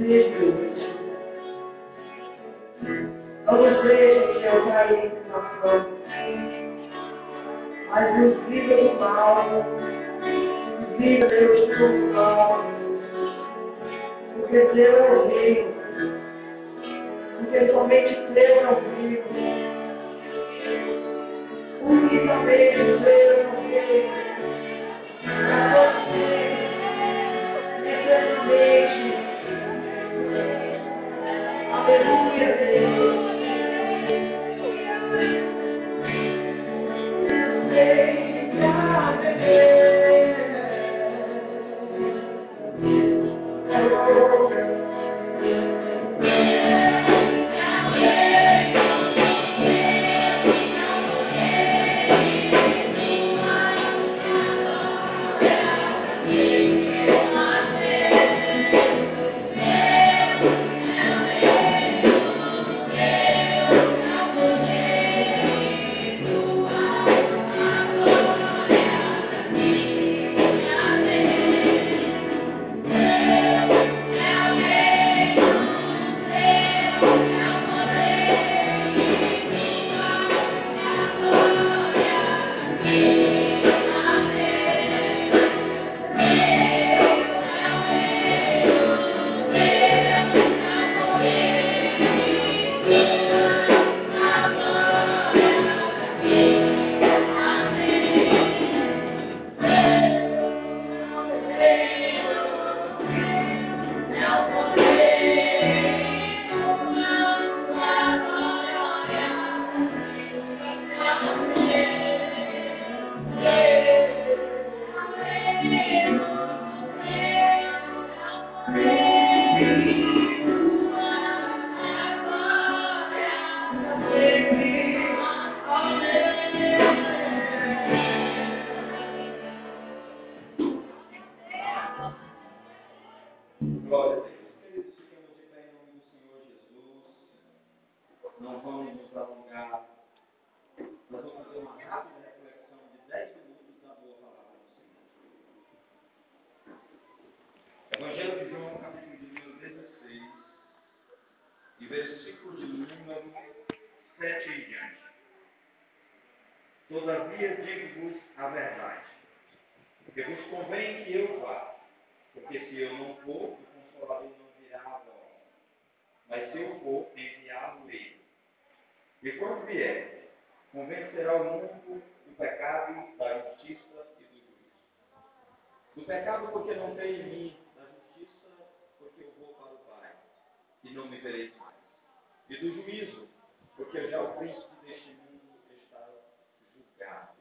Sede. Não deixe, Senhor, cair em tentação, mas nos livra do mal, nos do mal, porque Deus é o porque somente Deus é o vivo, unicamente Deus é o reino. Eternamente. Aleluia, Deus. Deixa versículo de número 7 em diante. Todavia digo-vos a verdade, que vos convém que eu vá. Porque se eu não for, o Consolador não virá a vós. Mas se eu for, enviá-lo-ei. E quando vier, convencerá o mundo do pecado, da justiça e do juízo. Do pecado, porque não tem em mim. Da justiça, porque eu vou para o Pai. E não me vereis mais. E do juízo, porque já o príncipe deste mundo está julgado.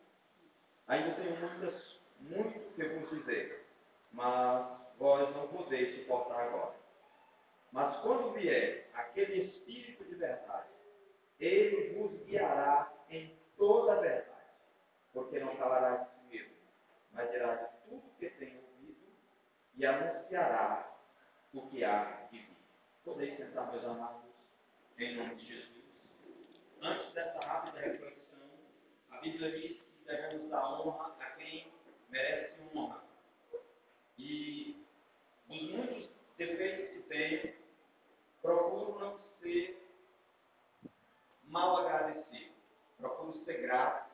Ainda tenho muitas, muito que vos dizer. Mas vós não podeis suportar agora. Mas quando vier aquele Espírito de verdade, ele vos guiará em toda a verdade, porque não falará de si mesmo, mas dirá de tudo que tem ouvido e anunciará o que há de vir. Podeis sentar, meus amados, em nome de Jesus. Antes dessa rápida reflexão, a Bíblia diz que devemos dar honra a quem merece honra. E os muitos defeitos que tenho, procuro não ser mal agradecido. Procuro ser grato,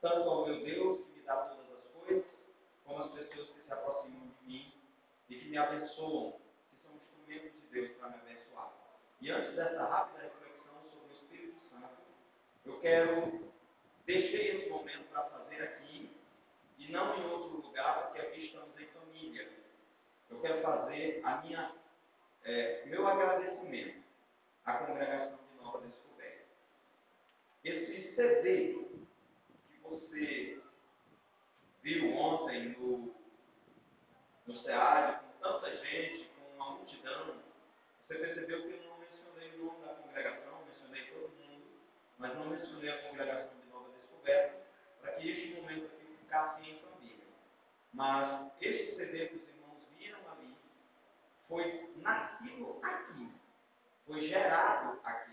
tanto ao meu Deus, que me dá todas as coisas, como às pessoas que se aproximam de mim e que me abençoam, que são instrumentos de Deus para me abençoar. E antes dessa rápida reflexão sobre o Espírito Santo, eu quero deixei esse momento para fazer aqui e não em outro lugar, porque aqui estamos em família. Eu quero fazer a minha, é, meu agradecimento congregação de Nova Descoberta. Esse CD que você viu ontem no, no SEAD, com tanta gente, com uma multidão, você percebeu que eu não mencionei o nome da congregação, mencionei todo mundo, mas não mencionei a congregação de Nova Descoberta, para que este momento aqui ficasse em família. Mas este CD que os irmãos viram ali foi nascido aqui, foi gerado aqui.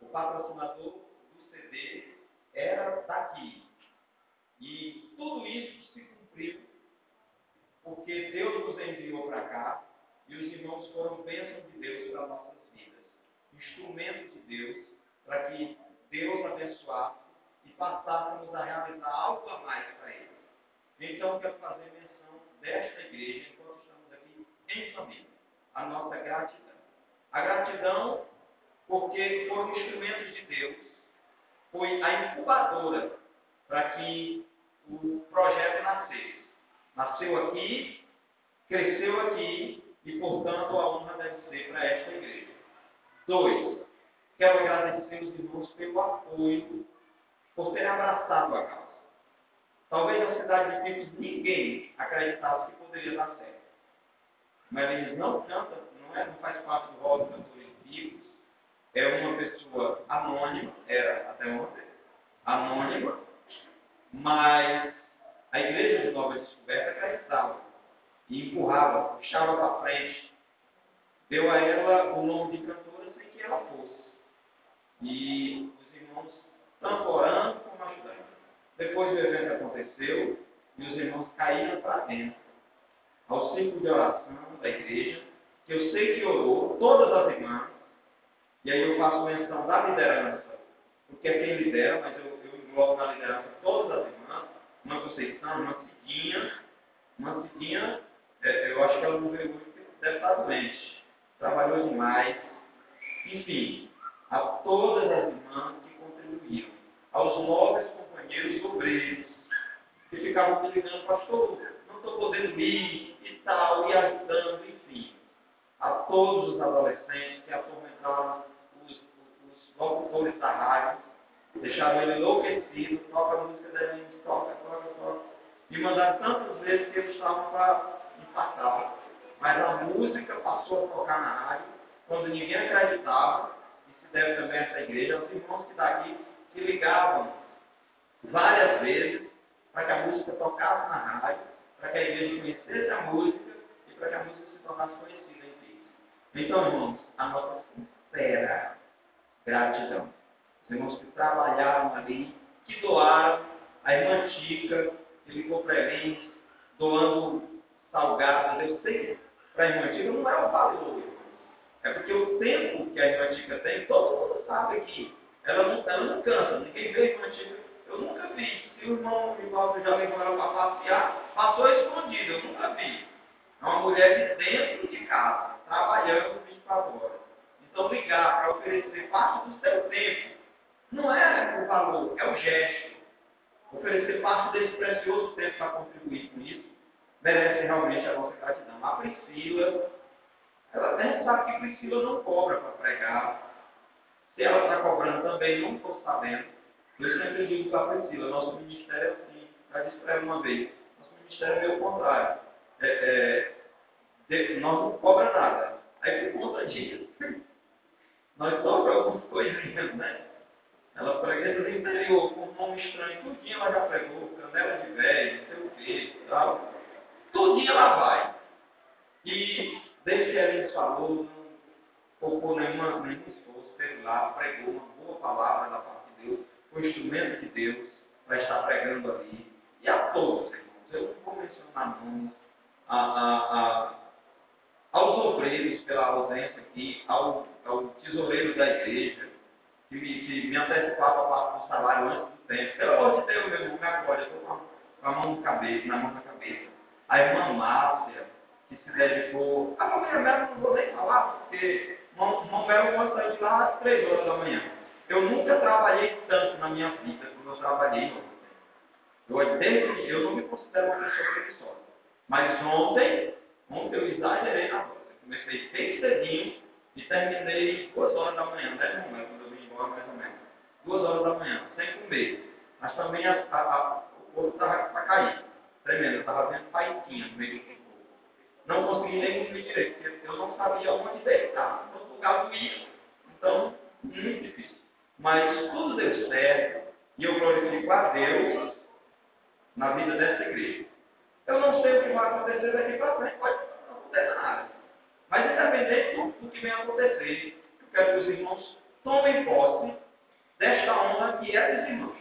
O patrocinador do CD era daqui. E tudo isso se cumpriu porque Deus nos enviou para cá e os irmãos foram bênçãos de Deus para nossas vidas. Instrumentos de Deus para que Deus abençoasse e passássemos a realizar algo a mais para Ele. Então, quero fazer menção desta igreja enquanto estamos aqui em família. A nossa gratidão. A gratidão porque foram instrumentos de Deus, foi a incubadora para que o projeto nascesse. Nasceu aqui, cresceu aqui e, portanto, a honra deve ser para esta igreja. Dois, quero agradecer os irmãos pelo apoio, por terem abraçado a causa. Talvez na cidade de Picos ninguém acreditasse que poderia dar certo. Mas eles não cantam, não, é, não faz parte do rol de cantores Picos. É uma pessoa anônima, era até ontem, anônima, mas a igreja de Nova Descoberta acreditava e empurrava, puxava para frente. Deu a ela o nome de cantora sem que ela fosse. E os irmãos, tanto orando como ajudando. Depois do evento aconteceu e os irmãos caíram para dentro, ao círculo de oração da igreja, que eu sei que orou, todas as irmãs, e aí eu faço menção da liderança, porque é quem lidera, mas eu, eu englobo na liderança todas as irmãs, uma Conceição, uma Cidinha, uma Cidinha, é, eu acho que ela não veio porque deve estar doente, trabalhou demais, enfim, a todas as irmãs que contribuíram, aos nobres companheiros obreiros, que ficavam me ligando, pastor, não estou podendo ir e tal, e ajudando, enfim, a todos os adolescentes que atormentaram os, os locutores da rádio, deixaram ele enlouquecido, toca a música da gente, toca, toca, toca, e mandaram tantas vezes que eles estavam para empatar. Mas a música passou a tocar na rádio, quando ninguém acreditava, e se deve também a essa igreja, os irmãos que daqui que ligavam várias vezes para que a música tocasse na rádio, para que a igreja conhecesse a música e para que a música se tornasse conhecida em Cristo. Então, irmãos, a nossa sincera gratidão. Os irmãos que trabalharam ali, que doaram, a irmã Tica, que para mim, doando salgadas, eu sei, para a irmã Tica não é o valor, é porque o tempo que a irmã Tica tem, todo mundo sabe que ela não, ela não cansa, ninguém vê a irmã Tica, eu nunca vi. Se o irmão Rivaldo já levou ela para passear, passou escondido, eu nunca vi. É uma mulher de dentro de casa, trabalhando 24 horas. Então, ligar para oferecer parte do seu tempo não é o valor, é o gesto. Oferecer parte desse precioso tempo para contribuir com isso merece realmente a nossa gratidão. A Priscila, ela nem sabe que Priscila não cobra para pregar. Se ela está cobrando também, não estou sabendo. Eu sempre digo para a Priscila, nosso ministério assim, já disse para ela uma vez, nosso ministério é meio contrário. É, é, nós não cobra nada. Aí por conta disso, nós cobramos algumas coisinhas, né? Ela prega no interior com um nome estranho, tudinho ela já pregou, canela de velho, não sei o quê, tal. Tudinho ela vai. E desde que ela nos falou, não poupou nenhuma, nenhum esforço, teve lá, pregou uma boa palavra da parte de Deus, um instrumento de Deus para estar pregando ali. E a todos, irmãos, eu não vou mencionar nomes, a, a, a, aos obreiros pela ausência aqui, ao, ao tesoureiro da igreja, que me, me antecipava a parte do salário antes do tempo. Pelo amor de Deus, meu irmão, me acorde, eu estou com a mão na cabeça, na mão na cabeça. A irmã Márcia, que se dedicou. A família Melo não vou nem falar, porque irmão Melo pode sair de lá às três horas da manhã. Eu nunca trabalhei tanto na minha vida como eu trabalhei ontem. Eu, desde, eu não me considero uma pessoa preguiçosa. Mas ontem, ontem eu exagerei na. Eu comecei bem cedinho e terminei duas horas da manhã, né, irmão? Quando eu vim embora, mais ou menos. Duas horas da manhã, sem comer. Mas também a, a, a, o corpo estava para cair. Tremendo, eu estava vendo paitinha no meio do corpo. Não consegui nem dormir direito, porque eu não sabia onde deitar. No lugar do ir. Então, muito difícil. Mas tudo deu certo. E eu glorifico a Deus na vida dessa igreja. Eu não sei o que vai acontecer daqui para frente, pode não acontecer nada. Mas independente do, do que venha acontecer, eu quero que os irmãos tomem posse desta honra que é dos irmãos.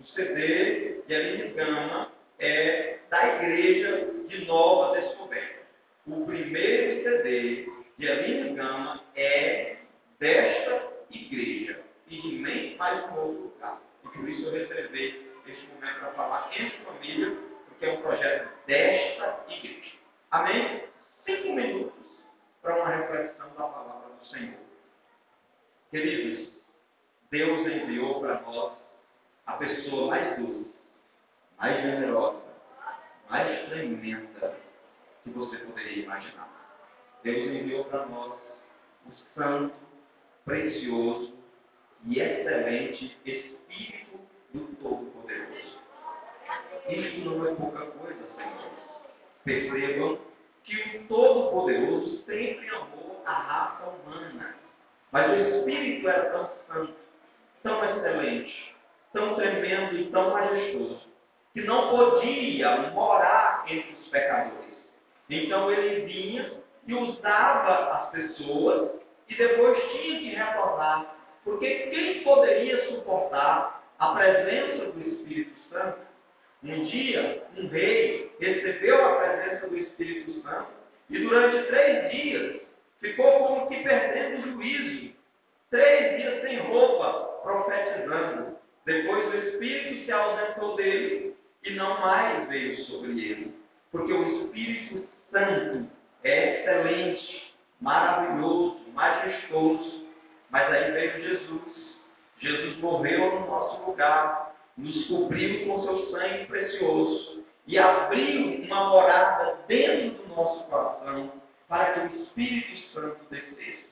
O CD de Aline Gama é da igreja de Nova Descoberta. O primeiro CD de Aline Gama é desta igreja e de nem mais um outro lugar. E por isso eu reservei este momento para falar em família, porque é um projeto desta igreja. Amém? Cinco minutos para uma reflexão da palavra do Senhor. Queridos, Deus enviou para nós a pessoa mais doce, mais generosa, mais tremenda que você poderia imaginar. Deus enviou para nós o santo, precioso e excelente Espírito do Todo-Poderoso. Isto não é pouca coisa, Senhor. Percebam que o Todo-Poderoso sempre amou a raça humana. Mas o Espírito era tão santo, tão excelente, tão tremendo e tão majestoso, que não podia morar entre os pecadores. Então ele vinha e usava as pessoas e depois tinha que retornar. Porque quem poderia suportar a presença do Espírito Santo? Um dia, um rei recebeu a presença do Espírito Santo e durante três dias ficou como que perdendo o juízo. Três dias sem roupa, profetizando. Depois o Espírito se ausentou dele e não mais veio sobre ele. Porque o Espírito Santo é excelente, maravilhoso, majestoso. Mas aí veio Jesus. Jesus morreu no nosso lugar, nos cobriu com seu sangue precioso e abriu uma morada dentro do nosso coração para que o Espírito Santo descesse.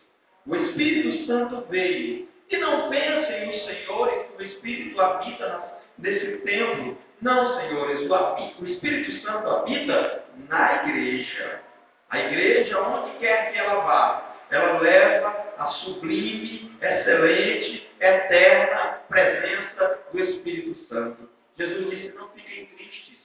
O Espírito Santo veio. E não pensem os senhores que o Espírito habita nesse templo. Não, senhores, o Espírito Santo habita na igreja. A igreja, onde quer que ela vá, ela leva a sublime, excelente, eterna presença do Espírito Santo. Jesus disse: Não fiquem tristes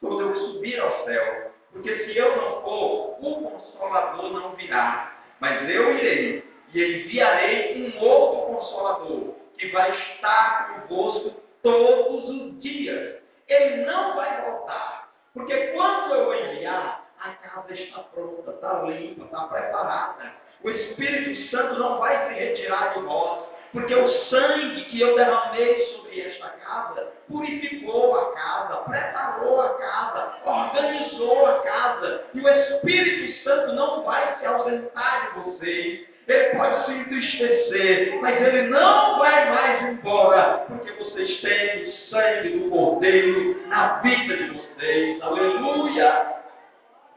quando eu subir ao céu, porque se eu não for, o Consolador não virá, mas eu irei e enviarei um outro Consolador que vai estar convosco todos os dias. Ele não vai voltar, porque quando eu enviar, a casa está pronta, está limpa, está preparada. O Espírito Santo não vai se retirar de nós, porque o sangue que eu derramei sobre esta casa purificou a casa, preparou a casa, organizou a casa. E o Espírito Santo não vai se ausentar de vocês. Ele pode se entristecer, mas ele não vai mais embora, porque vocês têm o sangue do Cordeiro na vida de vocês. Aleluia!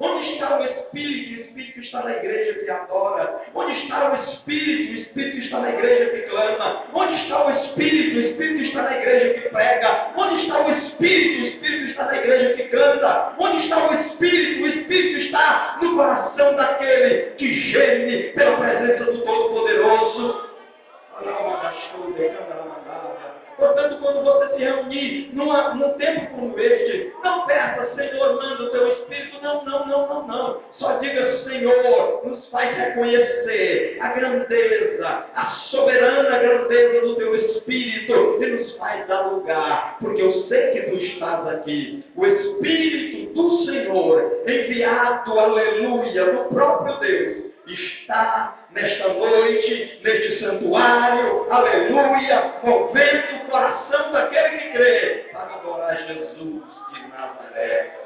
Onde está o Espírito? O Espírito está na igreja que adora. Onde está o Espírito? O Espírito está na igreja que clama. Onde está o Espírito? O Espírito está na igreja que prega. Onde está o Espírito? O Espírito está na igreja que canta. Onde está o Espírito? O Espírito está no coração daquele que geme pela presença do Todo-Poderoso. Portanto, quando você se reunir numa, num tempo como este, não peça, Senhor, manda o teu Espírito. Não, não, não, não, não. Só diga, Senhor, nos faz reconhecer a grandeza, a soberana grandeza do teu Espírito e nos faz dar lugar, porque eu sei que tu estás aqui. O Espírito do Senhor, enviado, aleluia, do próprio Deus está nesta noite, neste santuário, aleluia, movendo o coração daquele que crê para adorar Jesus de Nazaré.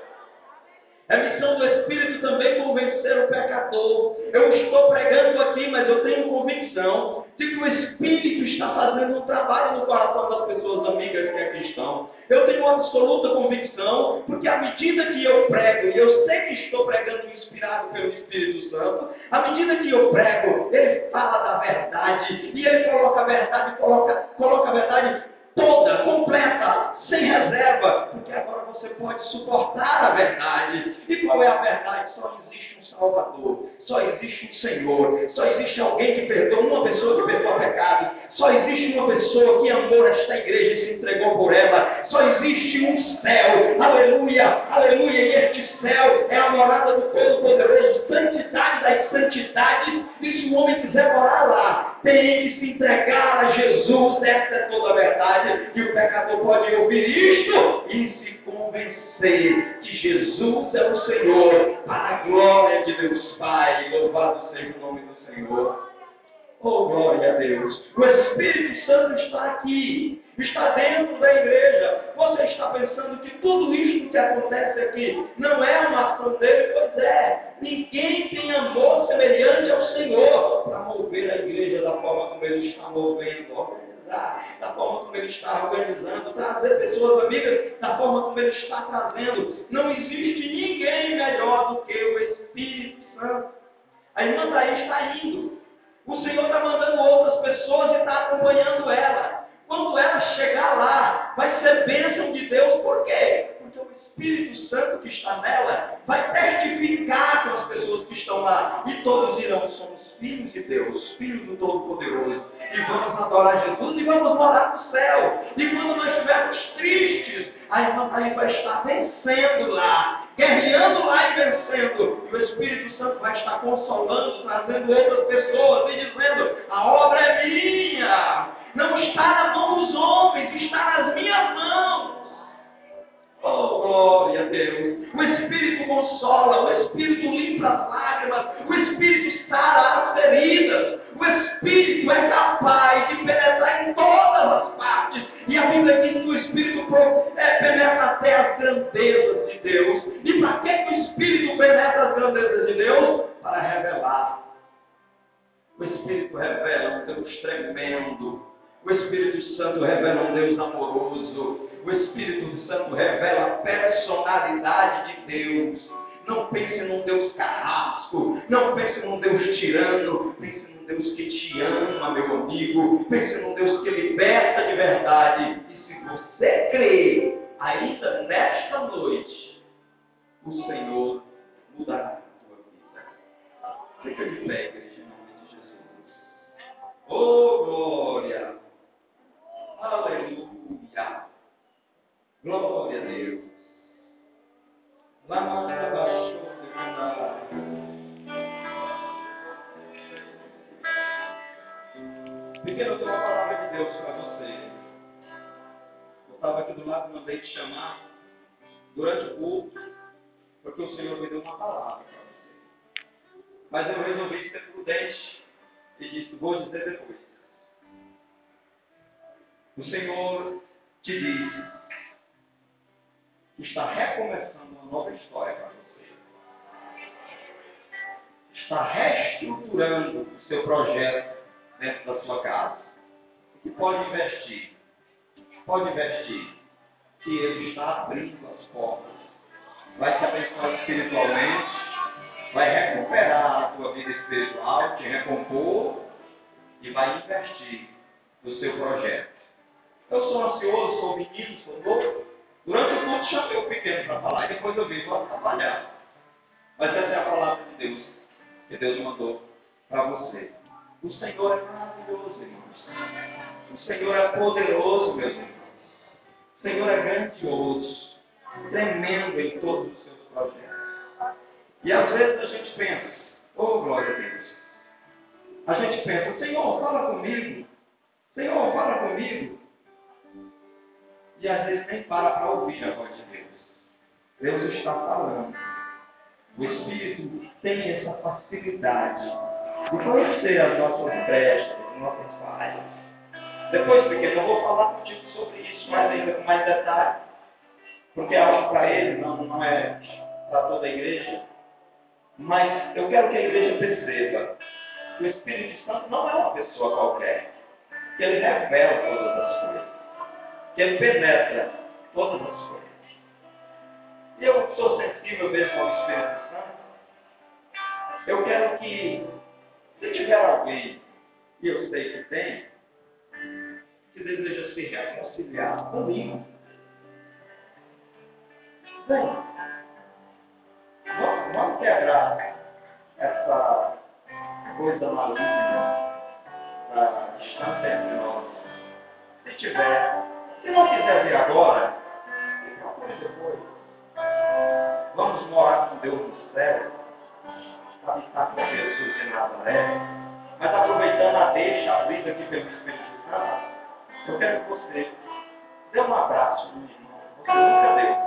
É missão do Espírito também convencer o pecador. Eu estou pregando aqui, mas eu tenho convicção de que o Espírito está fazendo um trabalho no coração das pessoas amigas que aqui estão. Eu tenho absoluta convicção, porque à medida que eu prego, e eu sei que estou pregando inspirado pelo Espírito Santo, à medida que eu prego, ele fala da verdade, e ele coloca a verdade, coloca, coloca a verdade toda, completa, sem reserva, porque agora você pode suportar a verdade. E qual é a verdade? Só existe Salvador, só existe um Senhor, só existe alguém que perdoa, uma pessoa que perdoa pecado, só existe uma pessoa que amou esta igreja e se entregou por ela, só existe um céu, aleluia, aleluia, e este céu é a morada do Todo-Poderoso, santidade das santidades, e se o homem quiser morar lá, tem que se entregar a Jesus, essa é toda a verdade, e o pecador pode ouvir isto e se convencer que Jesus é o Senhor, para a glória de Deus Pai, louvado seja o nome do Senhor. Oh, glória a Deus. O Espírito Santo está aqui, está dentro da igreja. Você está pensando que tudo isso que acontece aqui não é uma ação dele? Pois é. Ninguém tem amor semelhante ao Senhor para mover a igreja da forma como ele está movendo da forma como ele está organizando, trazer pessoas amigas da forma como ele está trazendo. Não existe ninguém melhor do que o Espírito Santo. A irmã Thaís está indo. O Senhor está mandando outras pessoas e está acompanhando ela. Quando ela chegar lá, vai ser bênção de Deus. Por quê? Porque o Espírito Santo que está nela vai testificar com as pessoas que estão lá. E todos irão, somos filhos de Deus, filhos do Todo-Poderoso. E vamos adorar Jesus e vamos morar no céu. E quando nós estivermos tristes, a irmã Thaís vai estar vencendo lá, guerreando lá e vencendo. E o Espírito Santo vai estar consolando, trazendo outras pessoas e dizendo: a obra é minha. Não está na mão dos homens, está nas minhas mãos. Oh, glória a Deus. O Espírito consola, o Espírito limpa as lágrimas, o Espírito sara as feridas. O Espírito é capaz de penetrar em todas as partes. E a Bíblia diz que o Espírito é, penetra até as grandezas de Deus. E para que, o Espírito penetra as grandezas de Deus? Para revelar. O Espírito revela um Deus tremendo. O Espírito Santo revela um Deus amoroso. O Espírito Santo revela a personalidade de Deus. Não pense num Deus carrasco. Não pense num Deus tirano. Pense num Deus que te ama, meu amigo. Pense num Deus que liberta de verdade. E se você crê, ainda nesta noite, o Senhor mudará a tua vida. Fica de pé, igreja, em nome de Jesus. Oh, glória! Aleluia! Glória a Deus! Lá baixou Pequeno, eu tenho uma palavra de Deus para você. Eu estava aqui do lado, mandei te chamar durante o culto, porque o Senhor me deu uma palavra para você. Mas eu resolvi ser prudente e disse, vou dizer depois. O Senhor te diz que está recomeçando uma nova história para você. Está reestruturando o seu projeto dentro da sua casa. E pode investir. Pode investir. Que Ele está abrindo as portas. Vai te abençoar espiritualmente. Vai recuperar a tua vida espiritual, te recompor e vai investir no seu projeto. Eu sou ansioso, sou menino, sou novo. Durante o culto chamei o pequeno para falar e depois eu vim para trabalhar. Mas essa é a palavra de Deus que Deus mandou para você. O Senhor é maravilhoso, irmãos. O Senhor é poderoso, meus irmãos. O Senhor é grandioso, tremendo em todos os seus projetos. E às vezes a gente pensa, oh glória a Deus. A gente pensa, Senhor, fala comigo. Senhor, fala comigo e às vezes nem para para ouvir a voz de Deus. Deus está falando. O Espírito tem essa facilidade de conhecer as nossas brestas, as nossas falhas. Depois, pequeno, eu vou falar contigo sobre isso mais ainda com mais detalhe. Porque é algo para ele, não, não é para toda a igreja. Mas eu quero que a igreja perceba que o Espírito Santo não é uma pessoa qualquer. que ele revela todas as coisas, que ele penetra todas as coisas. E eu sou sensível mesmo ao Espírito Santo. Eu quero que, se tiver alguém, e eu sei que tem, que deseja se reconciliar comigo, vem. Vamos, vamos quebrar essa coisa maligna da distância entre nós. Se tiver, se não quiser vir agora, procure depois. Vamos morar com Deus no céu, habitar com Jesus em Nazaré. Mas aproveitando a deixa abrida aqui pelo Espírito Santo, eu quero que você dê um abraço no irmão. Você nunca deu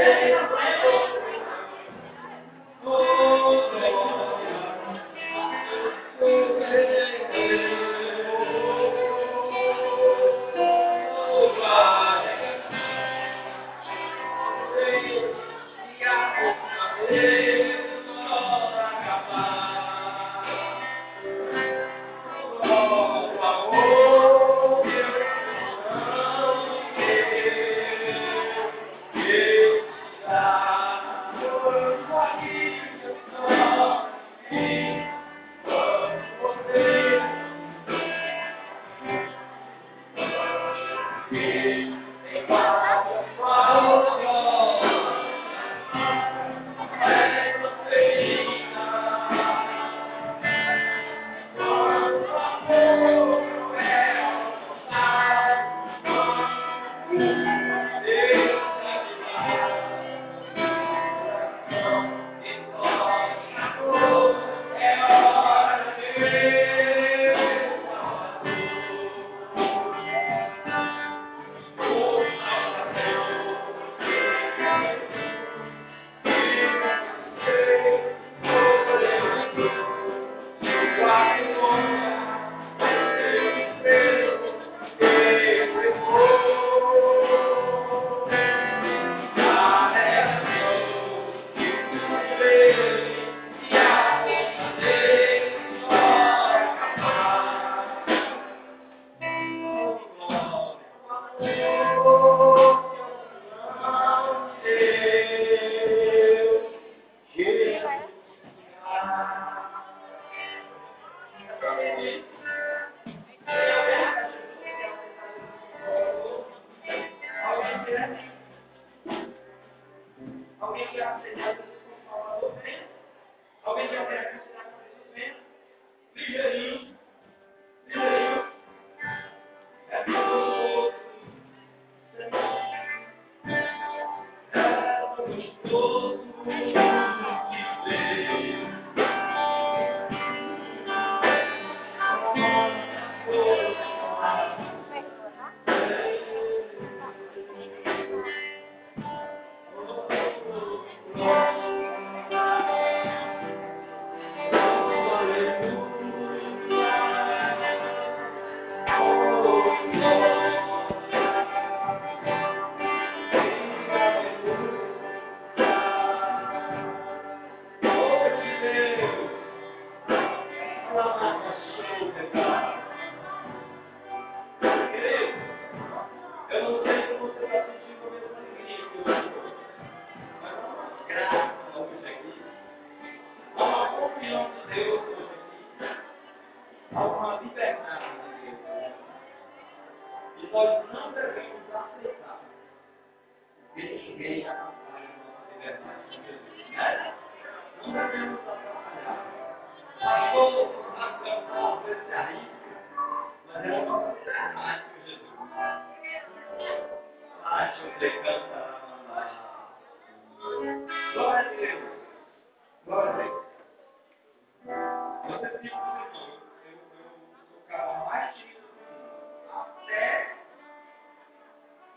Amen.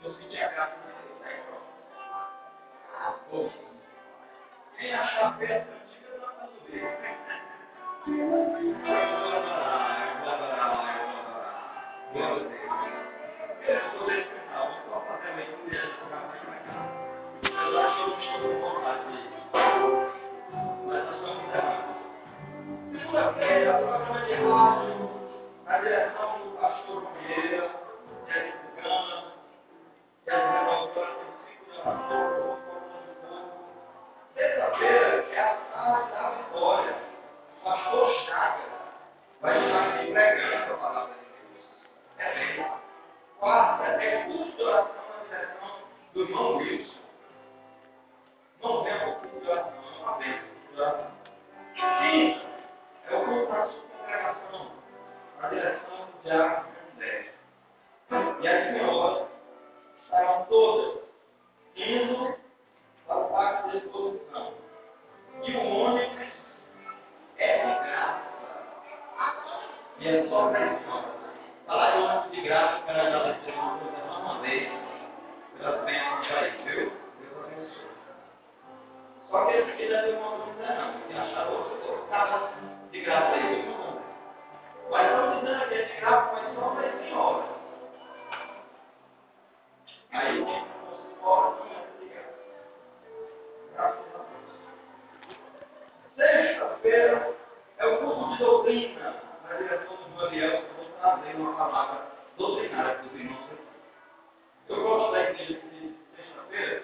Eu sentir a graça de Deus. Aí pronto. Ah, poxa. Quem de graça para elas terem uma coisa uma vez. Elas venham para aí, viu? Deus abençoe. Só que eles quiserem uma coisa não, e acharam outro casa de graça aí, não. Mas estão dizendo que é de graça, mas só para as senhoras. Aí não não é de graça. Graças a Deus. Sexta-feira é o curso de doutrina, na direção do Gabriel, que eu vou trazer uma palavra doutrinária para os irmãos. Eu gosto da igreja de sexta-feira,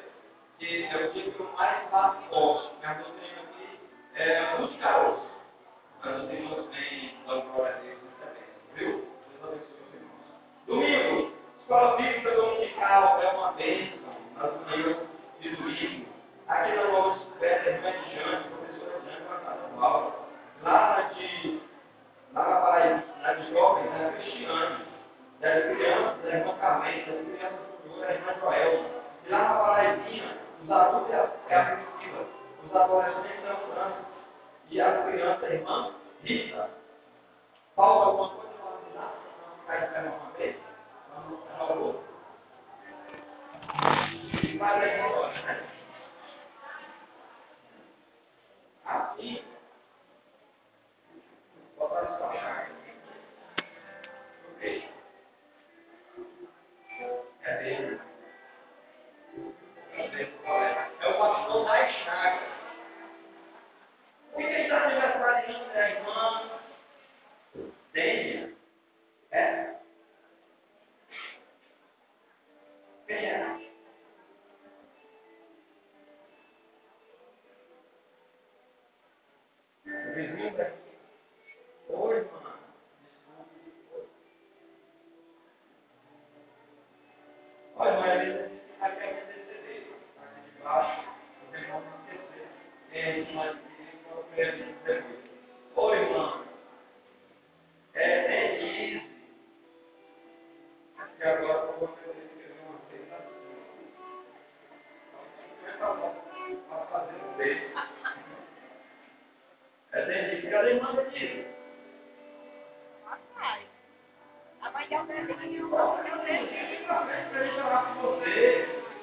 que é o dia que eu mais faço forte. Minha doutrina aqui é muito caroço. Mas os irmãos vêm dando glória a Deus também. Viu? Deus abençoe os irmãos. Domingo, escola bíblica dominical é uma bênção nas manhãs de domingo. Aqui na Nova Descoberta, a irmã de Jane, professora Jane, vai estar dando aula. Lá na de, lá na Paraíba, na de jovens, é a Cristiane. Das crianças, irmã Carmen, das crianças a irmã Joelma. E lá na Paraibinha, os adultos é a, a Priscila, os adolescentes é o Francis, e as crianças, irmã Rita. Falta alguma coisa para avisar? Vai esperar uma vez? Vamos para o outro?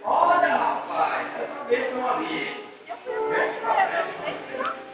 Olha, rapaz, essa bênção ali. Eu fui eu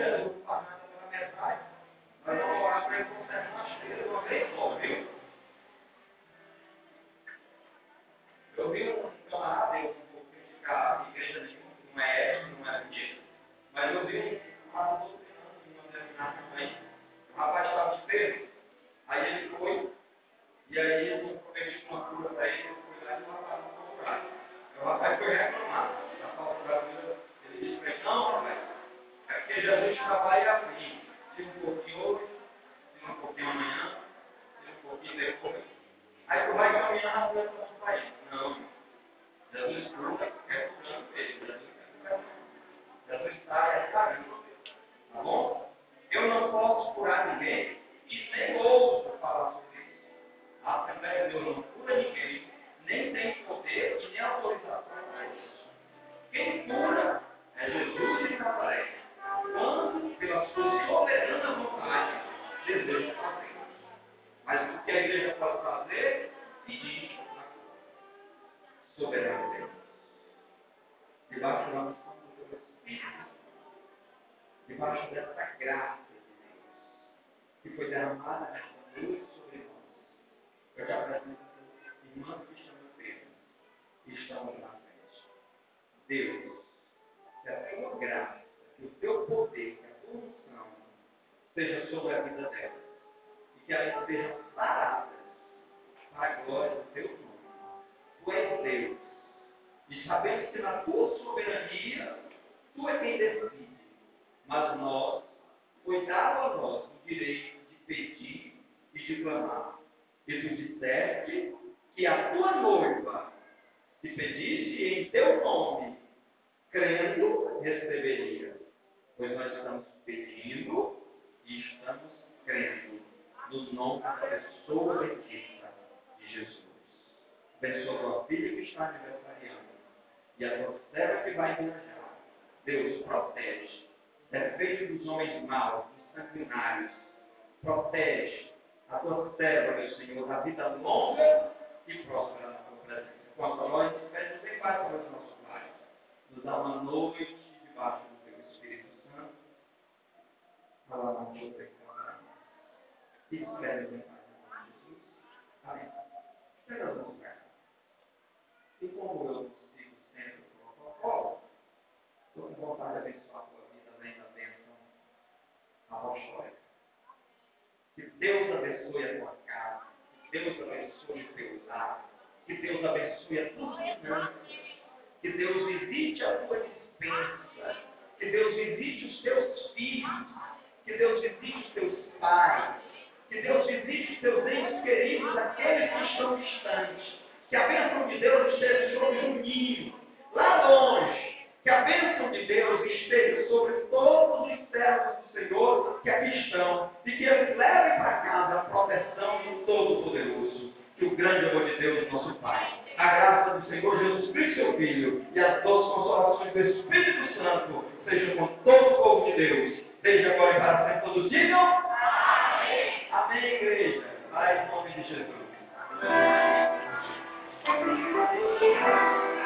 Thank you. Debaixo dessa graça de Deus, que foi derramada nessa noite eu te apresento irmãos que estão enfermos e estamos na frente. Deus, que a tua graça, que o teu poder, que a tua unção seja sobre a vida delas e que elas sejam saradas para a glória do teu nome. Tu és Deus. E sabemos que na tua soberania, tu é quem decide. Mas nós, foi dado a nós o direito de pedir e de clamar. E tu disseste que a tua noiva te pedisse em teu nome, crendo, receberia. Pois nós estamos pedindo e estamos crendo no nome da pessoa bendita de Jesus. Abençoa tua filha que está aniversariando e a tua serva que vai viajar. Deus protege. Defende dos homens maus, dos sanguinários. Protege a tua serva, meu Senhor, a vida longa e próspera na tua presença. Quanto a nós, pedimos em paz para os nossos pais. Nos dá uma noite debaixo do teu Espírito Santo. Fala na tua pecado. E espera em paz em nome de Jesus. Amém. Espera nos cá. E como eu sigo sempre o protocolo, estou com vontade de abençoar a tua vida, além da bênção apostólica. Que Deus abençoe a tua casa. Que Deus abençoe o teu lar. Que Deus abençoe a tua finanças. Que Deus visite a tua dispensa. Que Deus visite os teus filhos. Que Deus visite os teus pais. Que Deus visite os teus entes queridos, aqueles que estão distantes. Que a bênção de Deus esteja sobre o ninho, lá longe que a bênção de Deus esteja sobre todos os servos do Senhor que aqui estão e que eles levem para casa a proteção do Todo-Poderoso, que o grande amor de Deus, nosso Pai, a graça do Senhor Jesus Cristo, seu Filho, e as doces orações do Espírito Santo sejam com todo o povo de Deus, desde agora e para sempre. Todos digam Amém. Amém, igreja. Pai, em nome de Jesus. Amém.